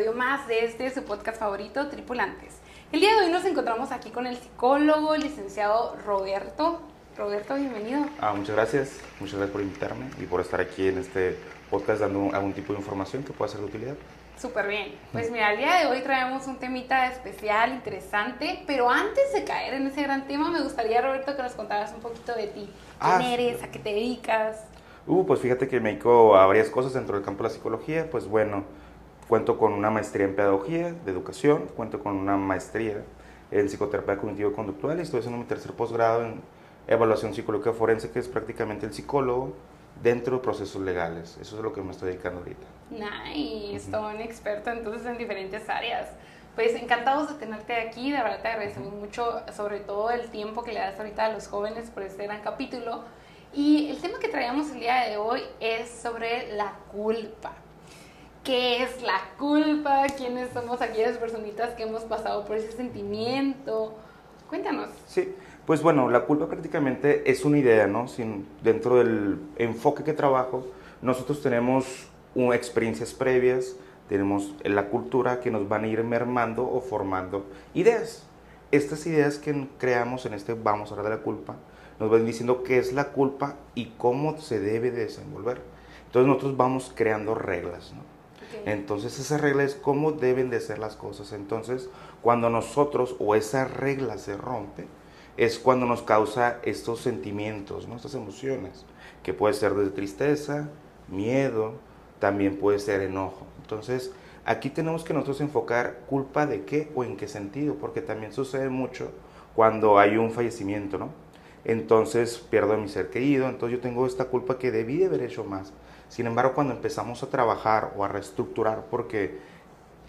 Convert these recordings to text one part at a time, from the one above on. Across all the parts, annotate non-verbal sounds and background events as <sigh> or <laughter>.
episodio más de este su podcast favorito, Tripulantes. El día de hoy nos encontramos aquí con el psicólogo, el licenciado Roberto. Roberto, bienvenido. Ah, muchas gracias, muchas gracias por invitarme y por estar aquí en este podcast dando algún tipo de información que pueda ser de utilidad. Súper bien. Pues mira, el día de hoy traemos un temita especial, interesante, pero antes de caer en ese gran tema, me gustaría, Roberto, que nos contaras un poquito de ti. ¿Quién Ah, eres? ¿A qué te dedicas? Uh, pues fíjate que me dedico a varias cosas dentro del campo de la psicología. Pues bueno, cuento con una maestría en pedagogía de educación, cuento con una maestría en psicoterapia cognitivo-conductual y estoy haciendo mi tercer posgrado en evaluación psicológica forense, que es prácticamente el psicólogo dentro de procesos legales. Eso es lo que me estoy dedicando ahorita. Nice, todo un experto entonces en diferentes áreas. Pues encantados de tenerte aquí, de verdad te agradecemos mucho, sobre todo el tiempo que le das ahorita a los jóvenes por este gran capítulo. Y el tema que traíamos el día de hoy es sobre la culpa. ¿Qué es la culpa? ¿Quiénes somos aquellas personitas que hemos pasado por ese sentimiento? Cuéntanos. Sí, pues bueno, la culpa prácticamente es una idea, ¿no? Sin, dentro del enfoque que trabajo, nosotros tenemos un- experiencias previas, tenemos la cultura que nos van a ir mermando o formando ideas. Estas ideas que creamos en este Vamos a hablar de la culpa, nos van diciendo qué es la culpa y cómo se debe de desenvolver. Entonces nosotros vamos creando reglas, ¿no? Entonces esa regla es cómo deben de ser las cosas. Entonces cuando nosotros o esa regla se rompe, es cuando nos causa estos sentimientos, ¿no? estas emociones, que puede ser desde tristeza, miedo, también puede ser enojo. Entonces aquí tenemos que nosotros enfocar culpa de qué o en qué sentido, porque también sucede mucho cuando hay un fallecimiento, ¿no? Entonces pierdo a mi ser querido, entonces yo tengo esta culpa que debí de haber hecho más. Sin embargo, cuando empezamos a trabajar o a reestructurar, porque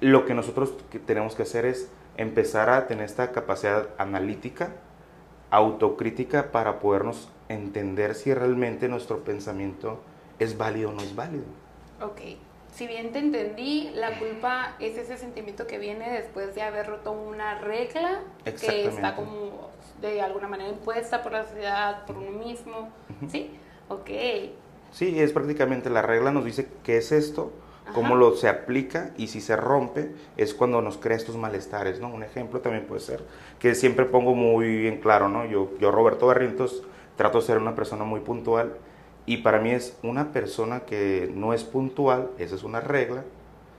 lo que nosotros tenemos que hacer es empezar a tener esta capacidad analítica, autocrítica, para podernos entender si realmente nuestro pensamiento es válido o no es válido. Ok, si bien te entendí, la culpa es ese sentimiento que viene después de haber roto una regla que está como de alguna manera impuesta por la sociedad, por uno mismo, Ujú. ¿sí? Ok, Sí, es prácticamente la regla nos dice qué es esto, cómo Ajá. lo se aplica y si se rompe es cuando nos crea estos malestares, ¿no? Un ejemplo también puede ser que siempre pongo muy en claro, ¿no? Yo, yo Roberto Barrientos trato de ser una persona muy puntual y para mí es una persona que no es puntual, esa es una regla.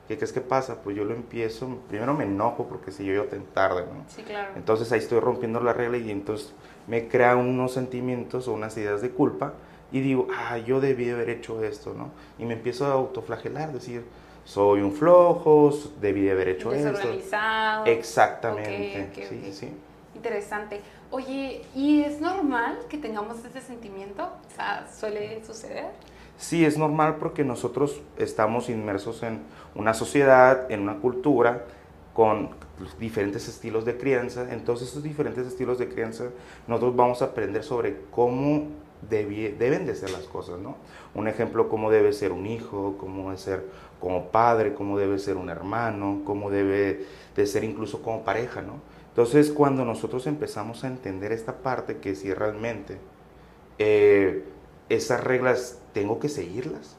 ¿Qué crees que pasa? Pues yo lo empiezo, primero me enojo porque si yo yo tan tarde, ¿no? sí, claro. Entonces ahí estoy rompiendo la regla y entonces me crea unos sentimientos o unas ideas de culpa y digo, ah, yo debí de haber hecho esto, ¿no? Y me empiezo a autoflagelar, decir, soy un flojo, debí de haber hecho esto. Exactamente, sí, sí. Interesante. Oye, ¿y es normal que tengamos ese sentimiento? O sea, ¿suele suceder? Sí, es normal porque nosotros estamos inmersos en una sociedad, en una cultura, con diferentes estilos de crianza. Entonces, esos diferentes estilos de crianza, nosotros vamos a aprender sobre cómo debie- deben de ser las cosas, ¿no? Un ejemplo, cómo debe ser un hijo, cómo debe ser como padre, cómo debe ser un hermano, cómo debe de ser incluso como pareja, ¿no? Entonces, cuando nosotros empezamos a entender esta parte, que si realmente eh, esas reglas tengo que seguirlas,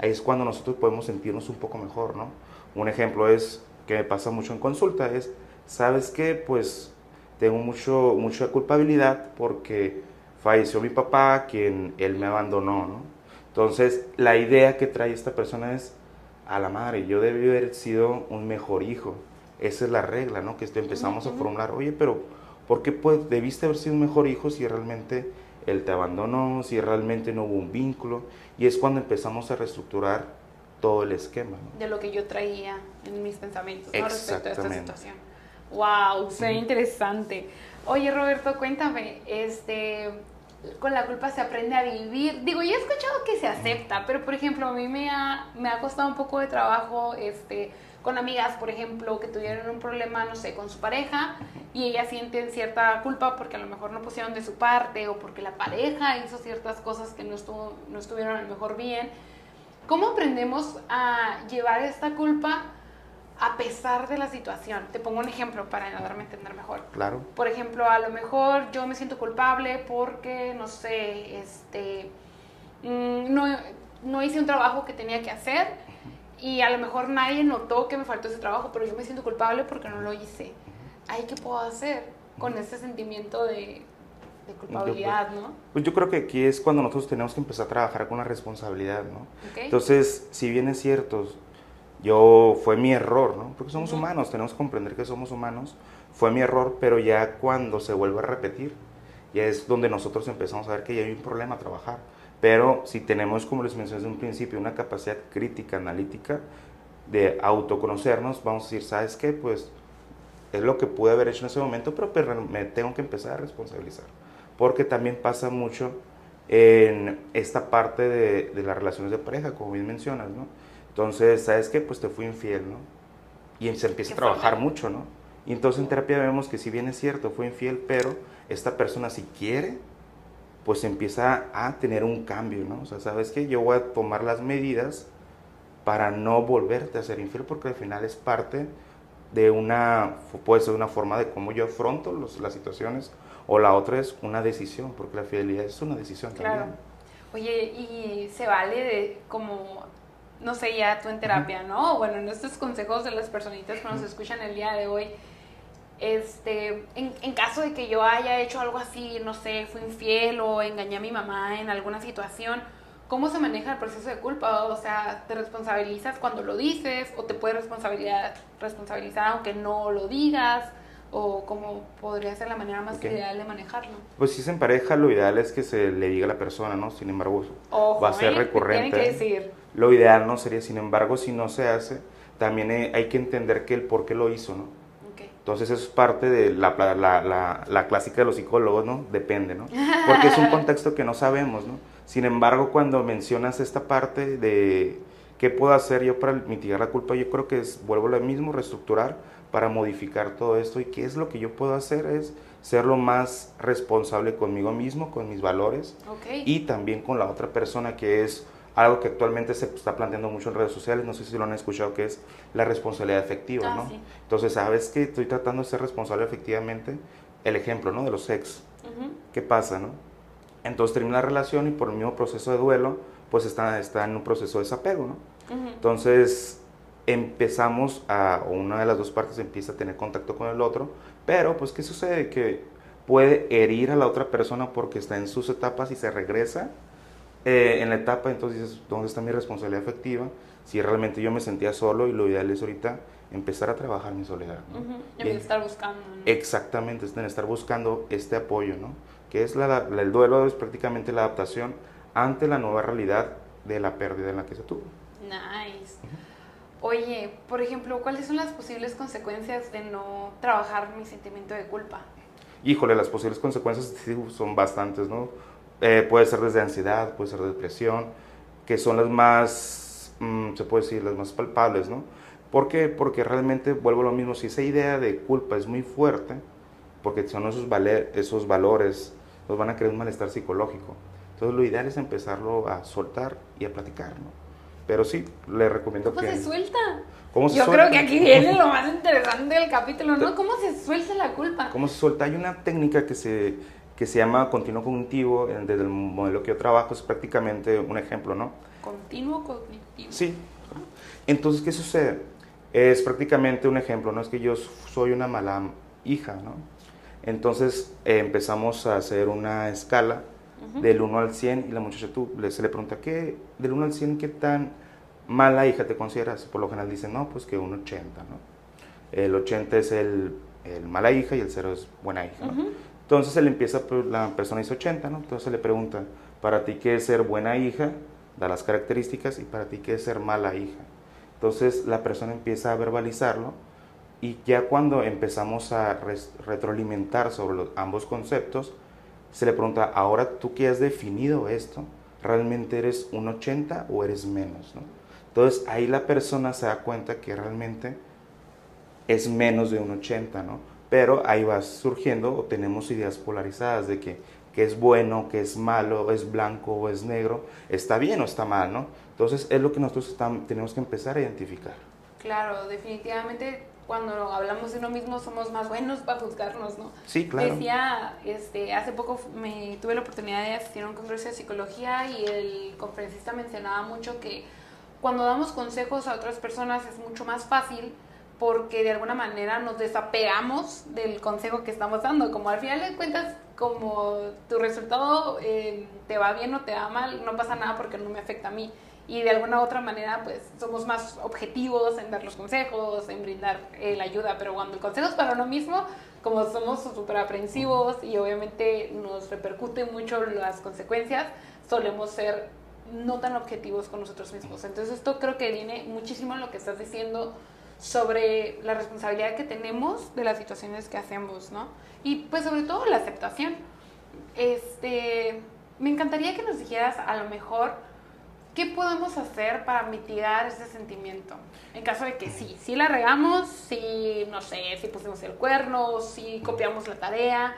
ahí es cuando nosotros podemos sentirnos un poco mejor, ¿no? Un ejemplo es que me pasa mucho en consulta, es, ¿sabes qué? Pues tengo mucho, mucha culpabilidad porque falleció mi papá, quien él me abandonó, ¿no? Entonces, la idea que trae esta persona es, a la madre, yo debí haber sido un mejor hijo. Esa es la regla, ¿no? Que esto empezamos a formular, oye, pero ¿por qué pues, debiste haber sido un mejor hijo si realmente él te abandonó, si realmente no hubo un vínculo? Y es cuando empezamos a reestructurar todo el esquema, ¿no? de lo que yo traía en mis pensamientos ¿no? respecto a esta situación. Wow, suena interesante. Oye, Roberto, cuéntame, este, con la culpa se aprende a vivir. Digo, yo he escuchado que se acepta, pero por ejemplo, a mí me ha, me ha costado un poco de trabajo, este, con amigas, por ejemplo, que tuvieron un problema, no sé, con su pareja y ellas sienten cierta culpa porque a lo mejor no pusieron de su parte o porque la pareja hizo ciertas cosas que no, estuvo, no estuvieron a lo mejor bien. ¿Cómo aprendemos a llevar esta culpa a pesar de la situación? Te pongo un ejemplo para darme a entender mejor. Claro. Por ejemplo, a lo mejor yo me siento culpable porque, no sé, este, mm, no, no hice un trabajo que tenía que hacer y a lo mejor nadie notó que me faltó ese trabajo, pero yo me siento culpable porque no lo hice. ¿Ay, qué puedo hacer con ese sentimiento de, de culpabilidad, ¿no? Pues yo creo que aquí es cuando nosotros tenemos que empezar a trabajar con la responsabilidad, ¿no? Entonces, si bien es cierto, yo fue mi error, ¿no? Porque somos humanos, tenemos que comprender que somos humanos. Fue mi error, pero ya cuando se vuelve a repetir, ya es donde nosotros empezamos a ver que ya hay un problema a trabajar. Pero si tenemos, como les mencioné desde un principio, una capacidad crítica, analítica, de autoconocernos, vamos a decir, ¿sabes qué? Pues es lo que pude haber hecho en ese momento, pero, me tengo que empezar a responsabilizar. Porque también pasa mucho en esta parte de, de, las relaciones de pareja, como bien mencionas, ¿no? Entonces, ¿sabes qué? Pues te fui infiel, ¿no? Y se empieza a trabajar mucho, ¿no? Y entonces en terapia vemos que si bien es cierto, fue infiel, pero esta persona si quiere, pues empieza a tener un cambio, ¿no? O sea, ¿sabes qué? Yo voy a tomar las medidas para no volverte a ser infiel, porque al final es parte de una, puede ser una forma de cómo yo afronto los, las situaciones, o la otra es una decisión, porque la fidelidad es una decisión claro. también. Oye, y se vale de como, no sé, ya tú en terapia, ¿no? Bueno, en estos consejos de las personitas que nos escuchan el día de hoy, este, en, en, caso de que yo haya hecho algo así, no sé, fui infiel o engañé a mi mamá en alguna situación, ¿cómo se maneja el proceso de culpa? O sea, ¿te responsabilizas cuando lo dices o te puedes responsabilizar, responsabilizar aunque no lo digas? ¿O cómo podría ser la manera más ideal de manejarlo? Pues si se empareja, lo ideal es que se le diga a la persona, ¿no? Sin embargo, va a ser ¿eh? recurrente. Tiene que decir. Lo ideal no sería, sin embargo, si no se hace, también hay que entender que el por qué lo hizo, ¿no? Entonces eso es parte de la, la, la, clásica de los psicólogos, ¿no? Depende, ¿no? Porque es un <laughs> contexto que no sabemos, ¿no? Sin embargo, cuando mencionas esta parte de qué puedo hacer yo para mitigar la culpa, yo creo que es, vuelvo a lo mismo, reestructurar para modificar todo esto y qué es lo que yo puedo hacer es ser lo más responsable conmigo mismo, con mis valores y también con la otra persona que es algo que actualmente se está planteando mucho en redes sociales, no sé si lo han escuchado, que es la responsabilidad efectiva, ah, ¿no? Entonces, ¿sabes que estoy tratando de ser responsable efectivamente? El ejemplo, ¿no? De los ex. ¿Qué pasa, no? Entonces termina la relación y por el mismo proceso de duelo, pues está, está en un proceso de desapego, ¿no? Entonces empezamos a, o una de las dos partes empieza a tener contacto con el otro, pero pues ¿qué sucede? Que puede herir a la otra persona porque está en sus etapas y se regresa eh, en la etapa, entonces dices, ¿dónde está mi responsabilidad afectiva? Si realmente yo me sentía solo y lo ideal es ahorita empezar a trabajar mi soledad. ¿no? estar buscando. Exactamente, es estar buscando este apoyo, ¿no? Que es la, el duelo, es prácticamente la adaptación ante la nueva realidad de la pérdida en la que se tuvo. Nice. Oye, por ejemplo, ¿cuáles son las posibles consecuencias de no trabajar mi sentimiento de culpa? Híjole, las posibles consecuencias son bastantes, ¿no? Eh, puede ser desde ansiedad, puede ser depresión, que son las más, mm, se puede decir, las más palpables, ¿no? ¿Por qué? Porque realmente, vuelvo a lo mismo, si esa idea de culpa es muy fuerte, porque son esos, esos valores, nos van a crear un malestar psicológico. Entonces lo ideal es empezarlo a soltar y a platicar, ¿no? Pero sí, le recomiendo que... ¿Cómo se suelta? ¿Cómo se Yo creo que aquí viene lo más interesante del capítulo, ¿no? ¿Cómo se suelta la culpa? ¿Cómo se suelta? Hay una técnica que se que se llama continuo cognitivo, desde el modelo que yo trabajo, es prácticamente un ejemplo, ¿no? Continuo cognitivo. Sí. Entonces, ¿qué sucede? Es prácticamente un ejemplo, ¿no? Es que yo soy una mala hija, ¿no? Entonces eh, empezamos a hacer una escala del 1 al 100 y la muchacha tú, se le pregunta, ¿qué, del 1 al 100, qué tan mala hija te consideras? Por lo general dicen, no, pues que un 80, ¿no? El 80 es el, el mala hija y el 0 es buena hija, ¿no? Entonces él empieza, pues, la persona dice 80, ¿no? Entonces le pregunta, para ti qué es ser buena hija, da las características, y para ti qué es ser mala hija. Entonces la persona empieza a verbalizarlo y ya cuando empezamos a retroalimentar sobre los, ambos conceptos, se le pregunta, ahora tú que has definido esto, ¿realmente eres un 80 o eres menos? ¿no? Entonces ahí la persona se da cuenta que realmente es menos de un 80, ¿no? Pero ahí va surgiendo o tenemos ideas polarizadas de que, que es bueno, que es malo, es blanco o es negro, está bien o está mal, ¿no? Entonces es lo que nosotros tenemos que empezar a identificar. Claro, definitivamente cuando hablamos de uno mismo somos más buenos para juzgarnos, ¿no? Sí, claro. Decía, este, hace poco me tuve la oportunidad de asistir a un congreso de psicología y el conferencista mencionaba mucho que cuando damos consejos a otras personas es mucho más fácil porque de alguna manera nos desapegamos del consejo que estamos dando. Como al final de cuentas, como tu resultado eh, te va bien o te va mal, no pasa nada porque no me afecta a mí. Y de alguna u otra manera, pues somos más objetivos en dar los consejos, en brindar eh, la ayuda. Pero cuando el consejo es para uno mismo, como somos súper aprensivos y obviamente nos repercute mucho las consecuencias, solemos ser no tan objetivos con nosotros mismos. Entonces esto creo que viene muchísimo en lo que estás diciendo sobre la responsabilidad que tenemos de las situaciones que hacemos, ¿no? Y pues sobre todo la aceptación. Este, me encantaría que nos dijeras a lo mejor qué podemos hacer para mitigar ese sentimiento. En caso de que sí, si la regamos, si, no sé, si pusimos el cuerno, si copiamos la tarea,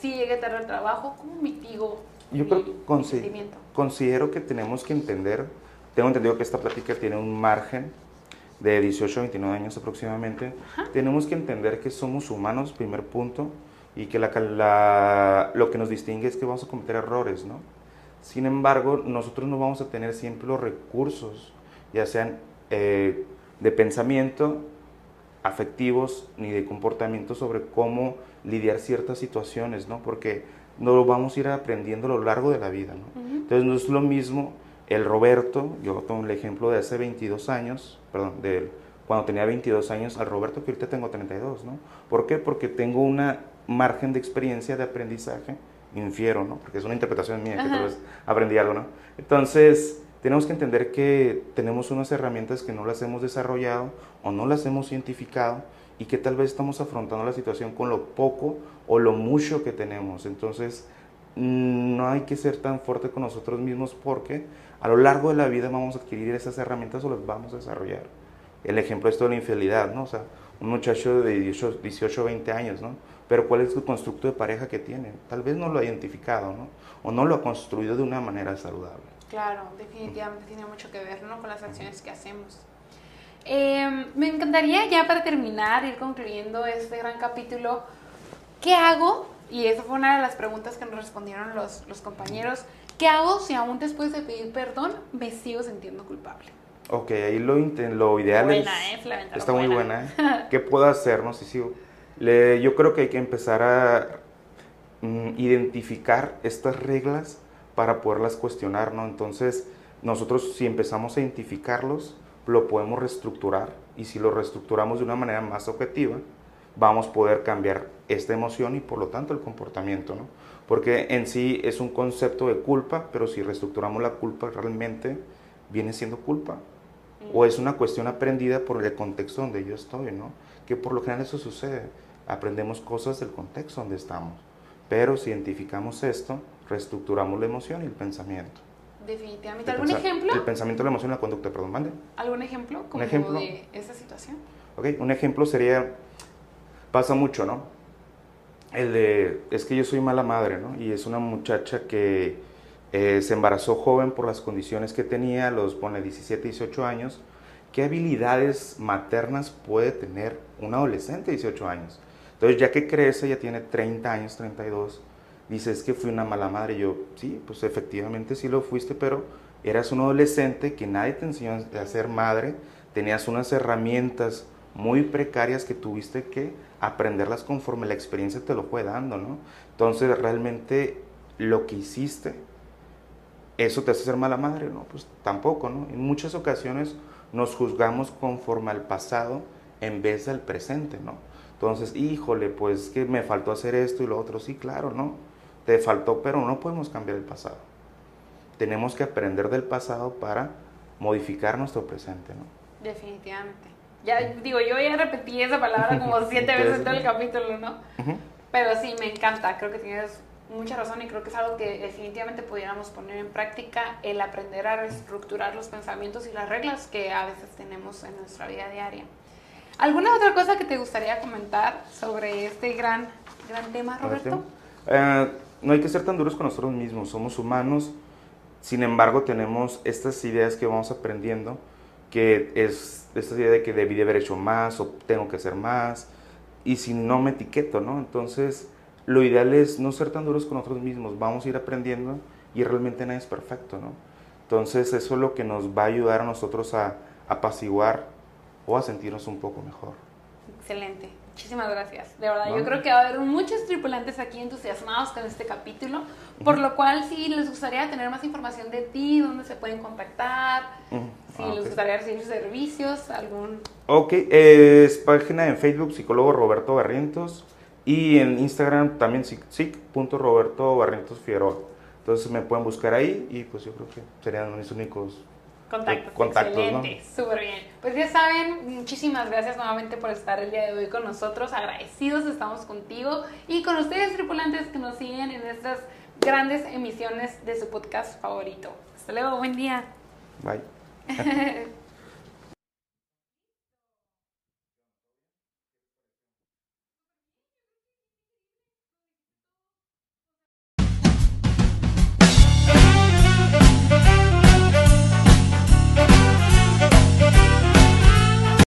si llegué tarde al trabajo, ¿cómo mitigo Yo creo que sentimiento? considero que tenemos que entender, tengo entendido que esta plática tiene un margen de 18 a 29 años aproximadamente, tenemos que entender que somos humanos, primer punto, y que la, lo que nos distingue es que vamos a cometer errores, ¿no? Sin embargo, nosotros no vamos a tener siempre los recursos, ya sean eh, de pensamiento, afectivos, ni de comportamiento sobre cómo lidiar ciertas situaciones, ¿no? Porque no lo vamos a ir aprendiendo a lo largo de la vida, ¿no? Entonces no es lo mismo el Roberto, yo tomo el ejemplo de hace 22 años, perdón, de cuando tenía 22 años, al Roberto que ahorita tengo 32, ¿no? ¿Por qué? Porque tengo una margen de experiencia de aprendizaje, infiero, ¿no? Porque es una interpretación mía, que tal vez aprendí algo, ¿no? Entonces, tenemos que entender que tenemos unas herramientas que no las hemos desarrollado o no las hemos identificado y que tal vez estamos afrontando la situación con lo poco o lo mucho que tenemos. Entonces, no hay que ser tan fuerte con nosotros mismos porque a lo largo de la vida vamos a adquirir esas herramientas o las vamos a desarrollar. El ejemplo es de la infidelidad, ¿no? O sea, un muchacho de 18, 18 20 años, ¿no? Pero ¿cuál es su constructo de pareja que tiene? Tal vez no lo ha identificado, ¿no? O no lo ha construido de una manera saludable. Claro, definitivamente tiene mucho que ver, ¿no? Con las acciones que hacemos. Em, me encantaría ya para terminar, ir concluyendo este gran capítulo, ¿qué hago? Y esa fue una de las preguntas que nos respondieron los, los compañeros. ¿Qué hago si aún después de pedir perdón me sigo sintiendo culpable? Ok, ahí lo, lo ideal buena, es... Eh, está muy buena. ¿eh? ¿Qué puedo hacer? No sé si... Le, yo creo que hay que empezar a mm, identificar estas reglas para poderlas cuestionar, ¿no? Entonces, nosotros si empezamos a identificarlos, lo podemos reestructurar y si lo reestructuramos de una manera más objetiva, vamos a poder cambiar esta emoción y por lo tanto el comportamiento, ¿no? Porque en sí es un concepto de culpa, pero si reestructuramos la culpa realmente viene siendo culpa. O es una cuestión aprendida por el contexto donde yo estoy, ¿no? Que por lo general eso sucede. Aprendemos cosas del contexto donde estamos. Pero si identificamos esto, reestructuramos la emoción y el pensamiento. Definitivamente. ¿Algún ejemplo? El pensamiento, la emoción y la conducta, perdón, mande. ¿Algún ejemplo como ¿Un ejemplo? de esa situación? Ok, un ejemplo sería, pasa mucho, ¿no? El de, es que yo soy mala madre, ¿no? Y es una muchacha que eh, se embarazó joven por las condiciones que tenía, los pone 17, 18 años. ¿Qué habilidades maternas puede tener un adolescente de 18 años? Entonces, ya que crece, ya tiene 30 años, 32, dice, es que fui una mala madre. Yo, sí, pues efectivamente sí lo fuiste, pero eras un adolescente que nadie te enseñó a ser madre, tenías unas herramientas muy precarias que tuviste que aprenderlas conforme la experiencia te lo fue dando, ¿no? Entonces, realmente lo que hiciste, ¿eso te hace ser mala madre? No, pues tampoco, ¿no? En muchas ocasiones nos juzgamos conforme al pasado en vez del presente, ¿no? Entonces, híjole, pues que me faltó hacer esto y lo otro. Sí, claro, ¿no? Te faltó, pero no podemos cambiar el pasado. Tenemos que aprender del pasado para modificar nuestro presente, ¿no? Definitivamente. Ya digo, yo ya repetí esa palabra como <laughs> siete veces en todo el capítulo, ¿no? Pero sí, me encanta, creo que tienes mucha razón y creo que es algo que definitivamente pudiéramos poner en práctica, el aprender a reestructurar los pensamientos y las reglas que a veces tenemos en nuestra vida diaria. ¿Alguna otra cosa que te gustaría comentar sobre este gran, gran tema, Roberto? Eh, no hay que ser tan duros con nosotros mismos, somos humanos, sin embargo tenemos estas ideas que vamos aprendiendo que es esta idea de que debí de haber hecho más o tengo que hacer más, y si no me etiqueto, ¿no? Entonces, lo ideal es no ser tan duros con nosotros mismos, vamos a ir aprendiendo y realmente nada es perfecto, ¿no? Entonces eso es lo que nos va a ayudar a nosotros a apaciguar o a sentirnos un poco mejor. Excelente. Muchísimas gracias. De verdad, yo creo que va a haber muchos tripulantes aquí entusiasmados con este capítulo, por lo cual si les gustaría tener más información de ti, dónde se pueden contactar, si ah, les gustaría recibir servicios, algún... Ok, es página en Facebook, psicólogo Roberto Barrientos, y en Instagram también sic.roberto Barrientos Figueroa. Entonces me pueden buscar ahí y pues yo creo que serían mis únicos Contactos. Contactos Excelente, súper bien. Pues ya saben, muchísimas gracias nuevamente por estar el día de hoy con nosotros. Agradecidos estamos contigo y con ustedes, tripulantes, que nos siguen en estas grandes emisiones de su podcast favorito. Hasta luego, buen día. Bye. <laughs>